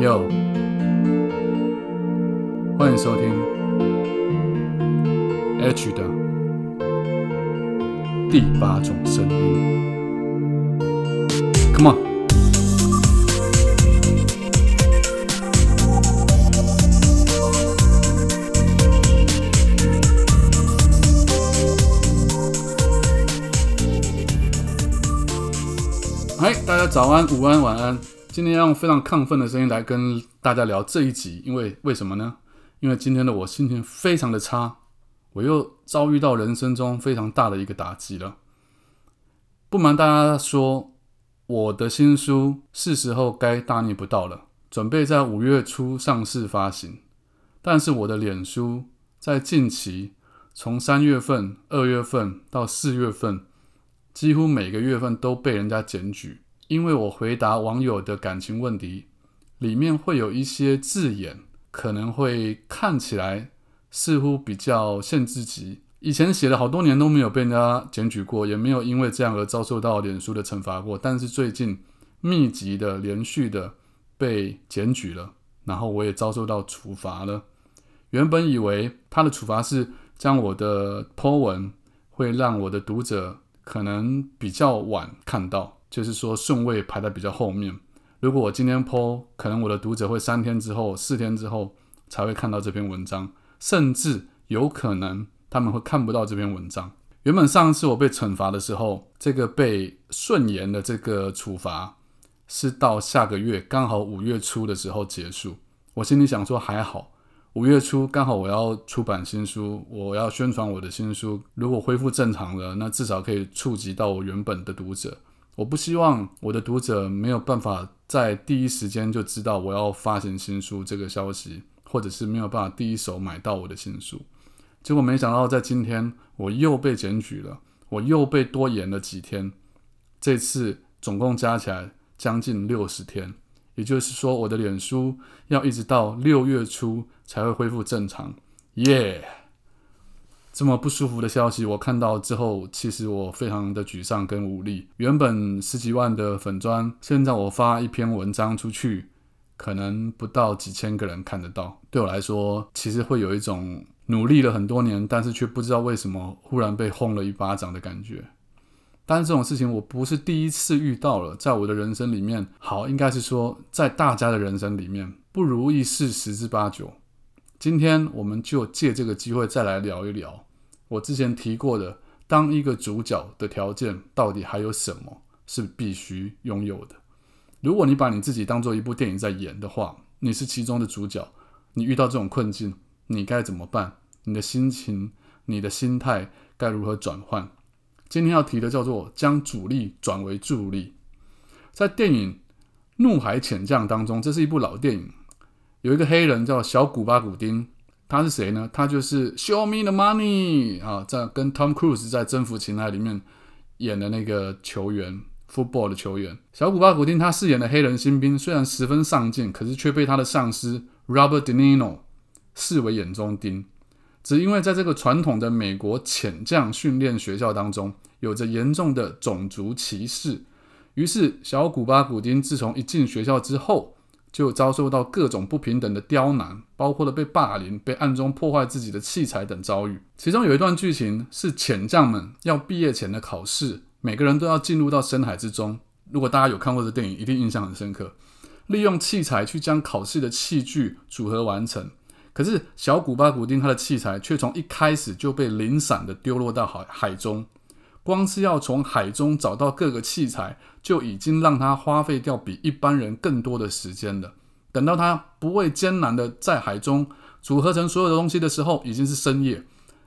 Yo，，欢迎收听 H 的第八种声音。Come on！嗨，大家早安、午安、晚安。今天要用非常亢奋的声音来跟大家聊这一集，因为为什么呢？因为今天的我心情非常的差，我又遭遇到人生中非常大的一个打击了。不瞒大家说，我的新书是时候该大逆不道了，准备在五月初上市发行。但是我的脸书在近期，从三月份、二月份到四月份，几乎每个月份都被人家检举。因为我回答网友的感情问题，里面会有一些字眼，可能会看起来似乎比较限制级。以前写了好多年都没有被人家检举过，也没有因为这样而遭受到脸书的惩罚过。但是最近密集的、连续的被检举了，然后我也遭受到处罚了。原本以为他的处罚是将我的 po 文会让我的读者可能比较晚看到。就是说顺位排在比较后面。如果我今天 po，可能我的读者会三天之后、四天之后才会看到这篇文章，甚至有可能他们会看不到这篇文章。原本上次我被惩罚的时候，这个被顺延的这个处罚是到下个月，刚好五月初的时候结束。我心里想说还好，五月初刚好我要出版新书，我要宣传我的新书。如果恢复正常了，那至少可以触及到我原本的读者。我不希望我的读者没有办法在第一时间就知道我要发行新书这个消息，或者是没有办法第一手买到我的新书。结果没想到在今天我又被检举了，我又被多延了几天。这次总共加起来将近六十天，也就是说我的脸书要一直到六月初才会恢复正常。耶！这么不舒服的消息，我看到之后，其实我非常的沮丧跟无力。原本十几万的粉砖，现在我发一篇文章出去，可能不到几千个人看得到。对我来说，其实会有一种努力了很多年，但是却不知道为什么忽然被轰了一巴掌的感觉。但是这种事情我不是第一次遇到了，在我的人生里面，好，应该是说在大家的人生里面，不如意事十之八九。今天我们就借这个机会再来聊一聊。我之前提过的，当一个主角的条件到底还有什么是必须拥有的？如果你把你自己当做一部电影在演的话，你是其中的主角，你遇到这种困境，你该怎么办？你的心情、你的心态该如何转换？今天要提的叫做将主力转为助力。在电影《怒海潜将》当中，这是一部老电影，有一个黑人叫小古巴古丁。他是谁呢？他就是 Show Me the Money 啊，在跟 Tom Cruise 在《征服情爱》里面演的那个球员，football 的球员小古巴古丁。他饰演的黑人新兵虽然十分上进，可是却被他的上司 Robert De Niro 视为眼中钉。只因为在这个传统的美国潜将训练学校当中，有着严重的种族歧视，于是小古巴古丁自从一进学校之后。就遭受到各种不平等的刁难，包括了被霸凌、被暗中破坏自己的器材等遭遇。其中有一段剧情是潜将们要毕业前的考试，每个人都要进入到深海之中。如果大家有看过这电影，一定印象很深刻。利用器材去将考试的器具组合完成，可是小古巴古丁他的器材却从一开始就被零散的丢落到海海中。光是要从海中找到各个器材，就已经让他花费掉比一般人更多的时间了。等到他不畏艰难的在海中组合成所有的东西的时候，已经是深夜，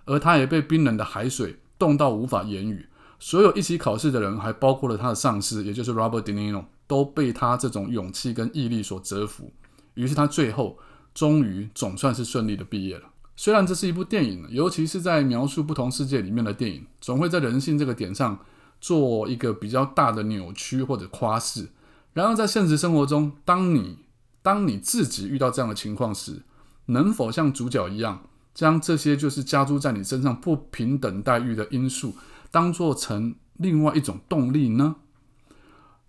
而他也被冰冷的海水冻到无法言语。所有一起考试的人，还包括了他的上司，也就是 Robert De Niro，都被他这种勇气跟毅力所折服。于是他最后终于总算是顺利的毕业了。虽然这是一部电影，尤其是在描述不同世界里面的电影，总会在人性这个点上做一个比较大的扭曲或者夸饰。然而，在现实生活中，当你当你自己遇到这样的情况时，能否像主角一样，将这些就是加诸在你身上不平等待遇的因素，当做成另外一种动力呢？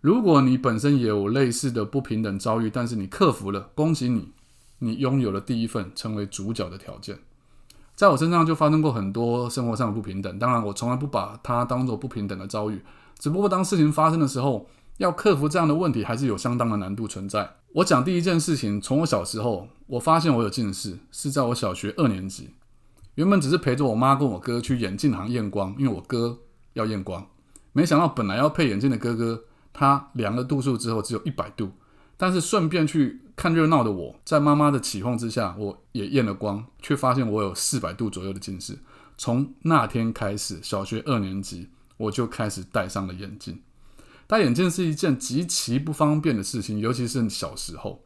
如果你本身也有类似的不平等遭遇，但是你克服了，恭喜你，你拥有了第一份成为主角的条件。在我身上就发生过很多生活上的不平等，当然我从来不把它当做不平等的遭遇，只不过当事情发生的时候，要克服这样的问题还是有相当的难度存在。我讲第一件事情，从我小时候，我发现我有近视，是在我小学二年级。原本只是陪着我妈跟我哥去眼镜行验光，因为我哥要验光，没想到本来要配眼镜的哥哥，他量了度数之后只有一百度，但是顺便去看热闹的我，在妈妈的起哄之下，我也验了光，却发现我有四百度左右的近视。从那天开始，小学二年级我就开始戴上了眼镜。戴眼镜是一件极其不方便的事情，尤其是小时候。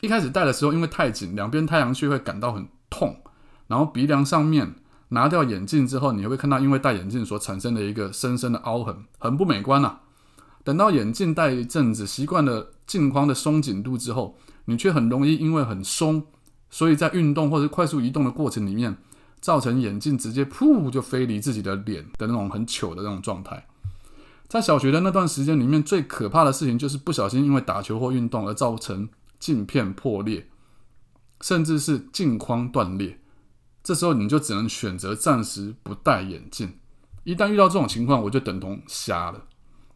一开始戴的时候，因为太紧，两边太阳穴会感到很痛。然后鼻梁上面拿掉眼镜之后，你会看到因为戴眼镜所产生的一个深深的凹痕，很不美观呐。等到眼镜戴一阵子，习惯了镜框的松紧度之后，你却很容易因为很松，所以在运动或者快速移动的过程里面，造成眼镜直接噗就飞离自己的脸的那种很糗的那种状态。在小学的那段时间里面，最可怕的事情就是不小心因为打球或运动而造成镜片破裂，甚至是镜框断裂。这时候你就只能选择暂时不戴眼镜。一旦遇到这种情况，我就等同瞎了。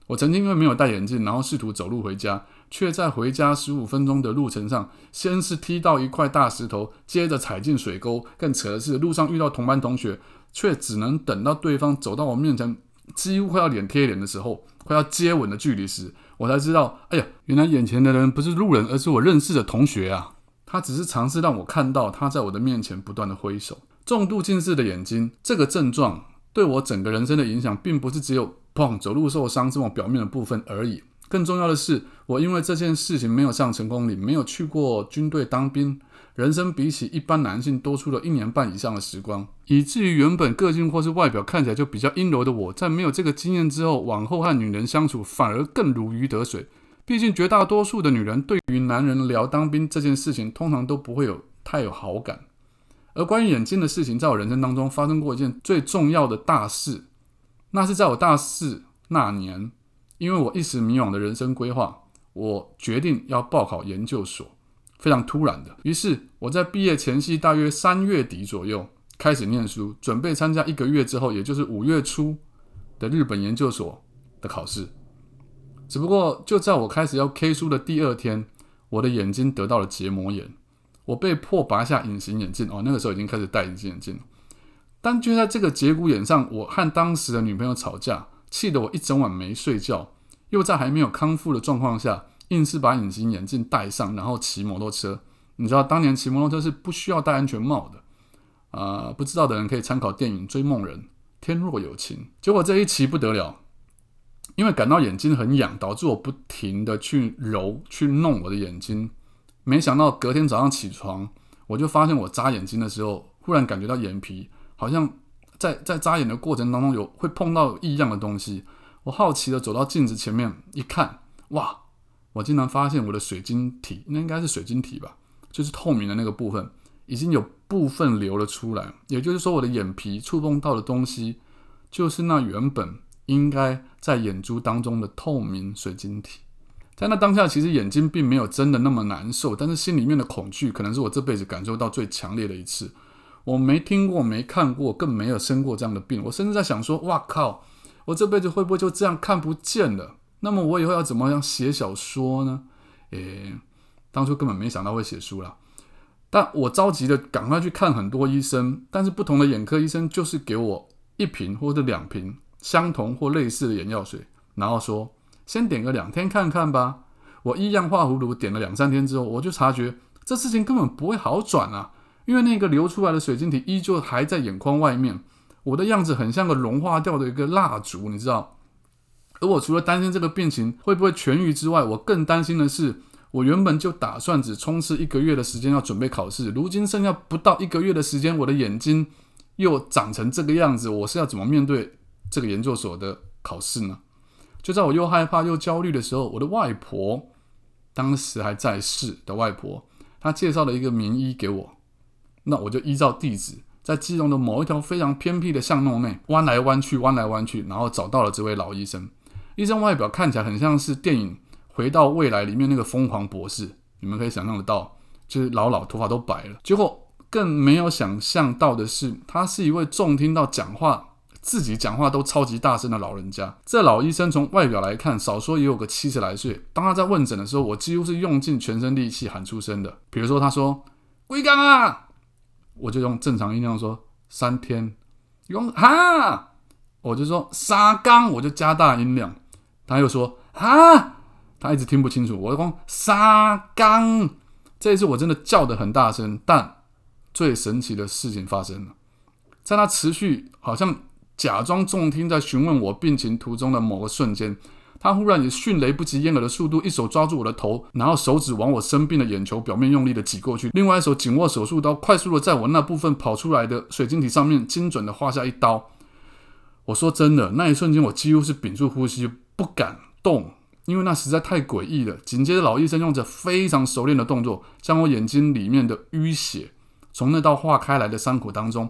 我曾经因为没有戴眼镜，然后试图走路回家，却在回家十五分钟的路程上，先是踢到一块大石头，接着踩进水沟。更扯的是，路上遇到同班同学，却只能等到对方走到我面前。几乎快要脸贴脸的时候，快要接吻的距离时，我才知道，哎呀，原来眼前的人不是路人，而是我认识的同学啊！他只是尝试让我看到他在我的面前不断的挥手。重度近视的眼睛这个症状，对我整个人生的影响，并不是只有砰走路受伤这种表面的部分而已。更重要的是，我因为这件事情没有上成功岭，没有去过军队当兵。人生比起一般男性多出了一年半以上的时光，以至于原本个性或是外表看起来就比较阴柔的我，在没有这个经验之后，往后和女人相处反而更如鱼得水。毕竟绝大多数的女人对于男人聊当兵这件事情，通常都不会有太有好感。而关于眼睛的事情，在我人生当中发生过一件最重要的大事，那是在我大四那年，因为我一时迷惘的人生规划，我决定要报考研究所。非常突然的，于是我在毕业前夕，大约三月底左右开始念书，准备参加一个月之后，也就是五月初的日本研究所的考试。只不过就在我开始要 K 书的第二天，我的眼睛得到了结膜炎，我被迫拔下隐形眼镜。哦，那个时候已经开始戴隐形眼镜了。但就在这个节骨眼上，我和当时的女朋友吵架，气得我一整晚没睡觉，又在还没有康复的状况下。硬是把隐形眼镜戴上，然后骑摩托车。你知道当年骑摩托车是不需要戴安全帽的。啊，不知道的人可以参考电影《追梦人》，天若有情。结果这一骑不得了，因为感到眼睛很痒，导致我不停的去揉、去弄我的眼睛。没想到隔天早上起床，我就发现我眨眼睛的时候，忽然感觉到眼皮好像在在眨眼的过程当中有会碰到异样的东西。我好奇的走到镜子前面一看，哇！我竟然发现我的水晶体，那应该是水晶体吧，就是透明的那个部分，已经有部分流了出来。也就是说，我的眼皮触碰到的东西，就是那原本应该在眼珠当中的透明水晶体。在那当下，其实眼睛并没有真的那么难受，但是心里面的恐惧，可能是我这辈子感受到最强烈的一次。我没听过，没看过，更没有生过这样的病。我甚至在想说，哇靠，我这辈子会不会就这样看不见了？那么我以后要怎么样写小说呢？诶，当初根本没想到会写书啦。但我着急的赶快去看很多医生，但是不同的眼科医生就是给我一瓶或者两瓶相同或类似的眼药水，然后说先点个两天看看吧。我一样画葫芦点了两三天之后，我就察觉这事情根本不会好转啊，因为那个流出来的水晶体依旧还在眼眶外面，我的样子很像个融化掉的一个蜡烛，你知道。而我除了担心这个病情会不会痊愈之外，我更担心的是，我原本就打算只冲刺一个月的时间要准备考试，如今剩下不到一个月的时间，我的眼睛又长成这个样子，我是要怎么面对这个研究所的考试呢？就在我又害怕又焦虑的时候，我的外婆当时还在世的外婆，她介绍了一个名医给我，那我就依照地址。在基隆的某一条非常偏僻的巷弄内，弯来弯去，弯来弯去，然后找到了这位老医生。医生外表看起来很像是电影《回到未来》里面那个疯狂博士，你们可以想象得到，就是老老头发都白了。结果更没有想象到的是，他是一位重听到讲话。自己讲话都超级大声的老人家，这老医生从外表来看，少说也有个七十来岁。当他在问诊的时候，我几乎是用尽全身力气喊出声的。比如说，他说“龟缸啊”，我就用正常音量说“三天”，用哈，我就说“沙缸”，我就加大音量。他又说“哈”，他一直听不清楚。我讲“沙缸”，这一次我真的叫的很大声。但最神奇的事情发生了，在他持续好像。假装重听，在询问我病情途中的某个瞬间，他忽然以迅雷不及掩耳的速度，一手抓住我的头，然后手指往我生病的眼球表面用力的挤过去，另外一手紧握手术刀，快速的在我那部分跑出来的水晶体上面精准的划下一刀。我说真的，那一瞬间我几乎是屏住呼吸，不敢动，因为那实在太诡异了。紧接着，老医生用着非常熟练的动作，将我眼睛里面的淤血从那道划开来的伤口当中。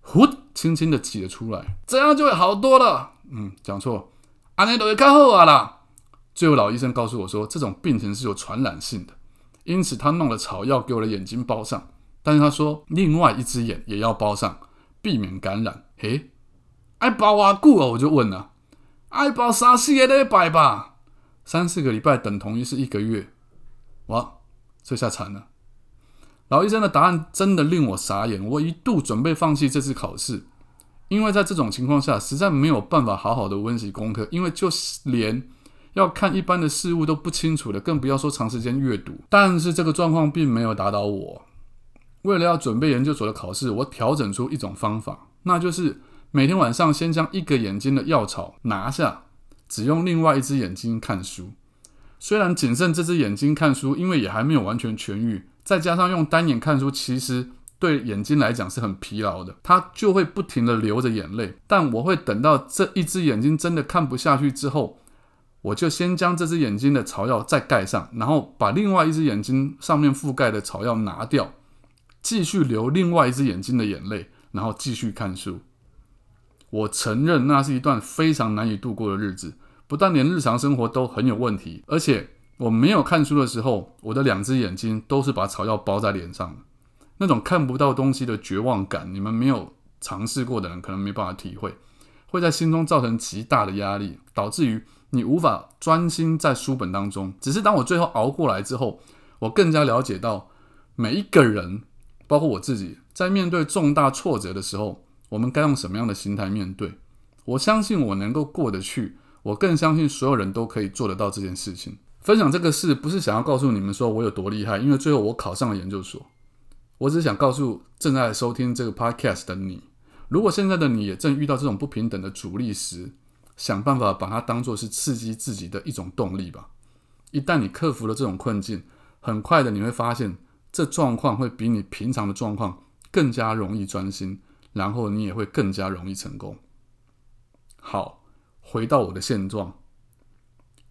呼，轻轻的挤了出来，这样就会好多了。嗯，讲错，安内都会看好啊啦。最后老医生告诉我说，这种病情是有传染性的，因此他弄了草药给我的眼睛包上，但是他说另外一只眼也要包上，避免感染。嘿，爱包啊久啊？我就问了，爱包三四个礼拜吧？三四个礼拜等同于是一个月。哇，这下惨了。老医生的答案真的令我傻眼，我一度准备放弃这次考试，因为在这种情况下实在没有办法好好的温习功课，因为就连要看一般的事物都不清楚的，更不要说长时间阅读。但是这个状况并没有打倒我，为了要准备研究所的考试，我调整出一种方法，那就是每天晚上先将一个眼睛的药草拿下，只用另外一只眼睛看书。虽然仅剩这只眼睛看书，因为也还没有完全痊愈。再加上用单眼看书，其实对眼睛来讲是很疲劳的，它就会不停的流着眼泪。但我会等到这一只眼睛真的看不下去之后，我就先将这只眼睛的草药再盖上，然后把另外一只眼睛上面覆盖的草药拿掉，继续流另外一只眼睛的眼泪，然后继续看书。我承认那是一段非常难以度过的日子，不但连日常生活都很有问题，而且。我没有看书的时候，我的两只眼睛都是把草药包在脸上的，那种看不到东西的绝望感，你们没有尝试过的人可能没办法体会，会在心中造成极大的压力，导致于你无法专心在书本当中。只是当我最后熬过来之后，我更加了解到每一个人，包括我自己，在面对重大挫折的时候，我们该用什么样的心态面对。我相信我能够过得去，我更相信所有人都可以做得到这件事情。分享这个事不是想要告诉你们说我有多厉害，因为最后我考上了研究所。我只想告诉正在收听这个 podcast 的你，如果现在的你也正遇到这种不平等的阻力时，想办法把它当做是刺激自己的一种动力吧。一旦你克服了这种困境，很快的你会发现，这状况会比你平常的状况更加容易专心，然后你也会更加容易成功。好，回到我的现状。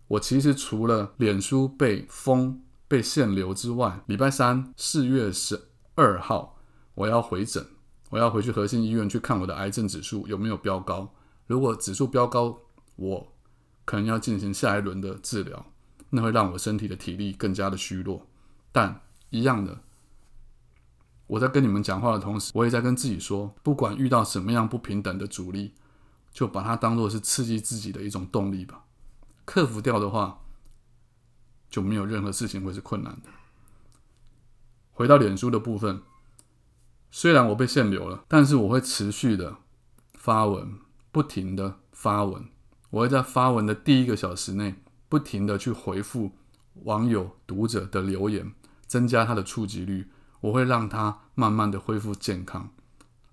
我其实除了脸书被封、被限流之外，礼拜三四月十二号我要回诊，我要回去核心医院去看我的癌症指数有没有飙高。如果指数飙高，我可能要进行下一轮的治疗，那会让我身体的体力更加的虚弱。但一样的，我在跟你们讲话的同时，我也在跟自己说，不管遇到什么样不平等的阻力，就把它当做是刺激自己的一种动力吧。克服掉的话，就没有任何事情会是困难的。回到脸书的部分，虽然我被限流了，但是我会持续的发文，不停的发文。我会在发文的第一个小时内，不停的去回复网友、读者的留言，增加他的触及率。我会让他慢慢的恢复健康。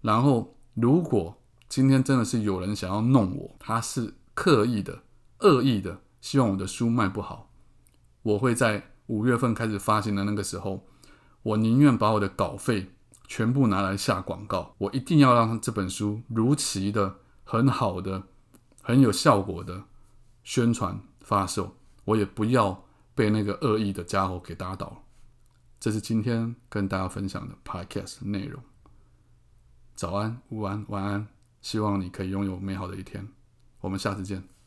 然后，如果今天真的是有人想要弄我，他是刻意的。恶意的希望我的书卖不好，我会在五月份开始发行的那个时候，我宁愿把我的稿费全部拿来下广告，我一定要让这本书如期的、很好的、很有效果的宣传发售，我也不要被那个恶意的家伙给打倒。这是今天跟大家分享的 podcast 内容。早安、午安、晚安，希望你可以拥有美好的一天。我们下次见。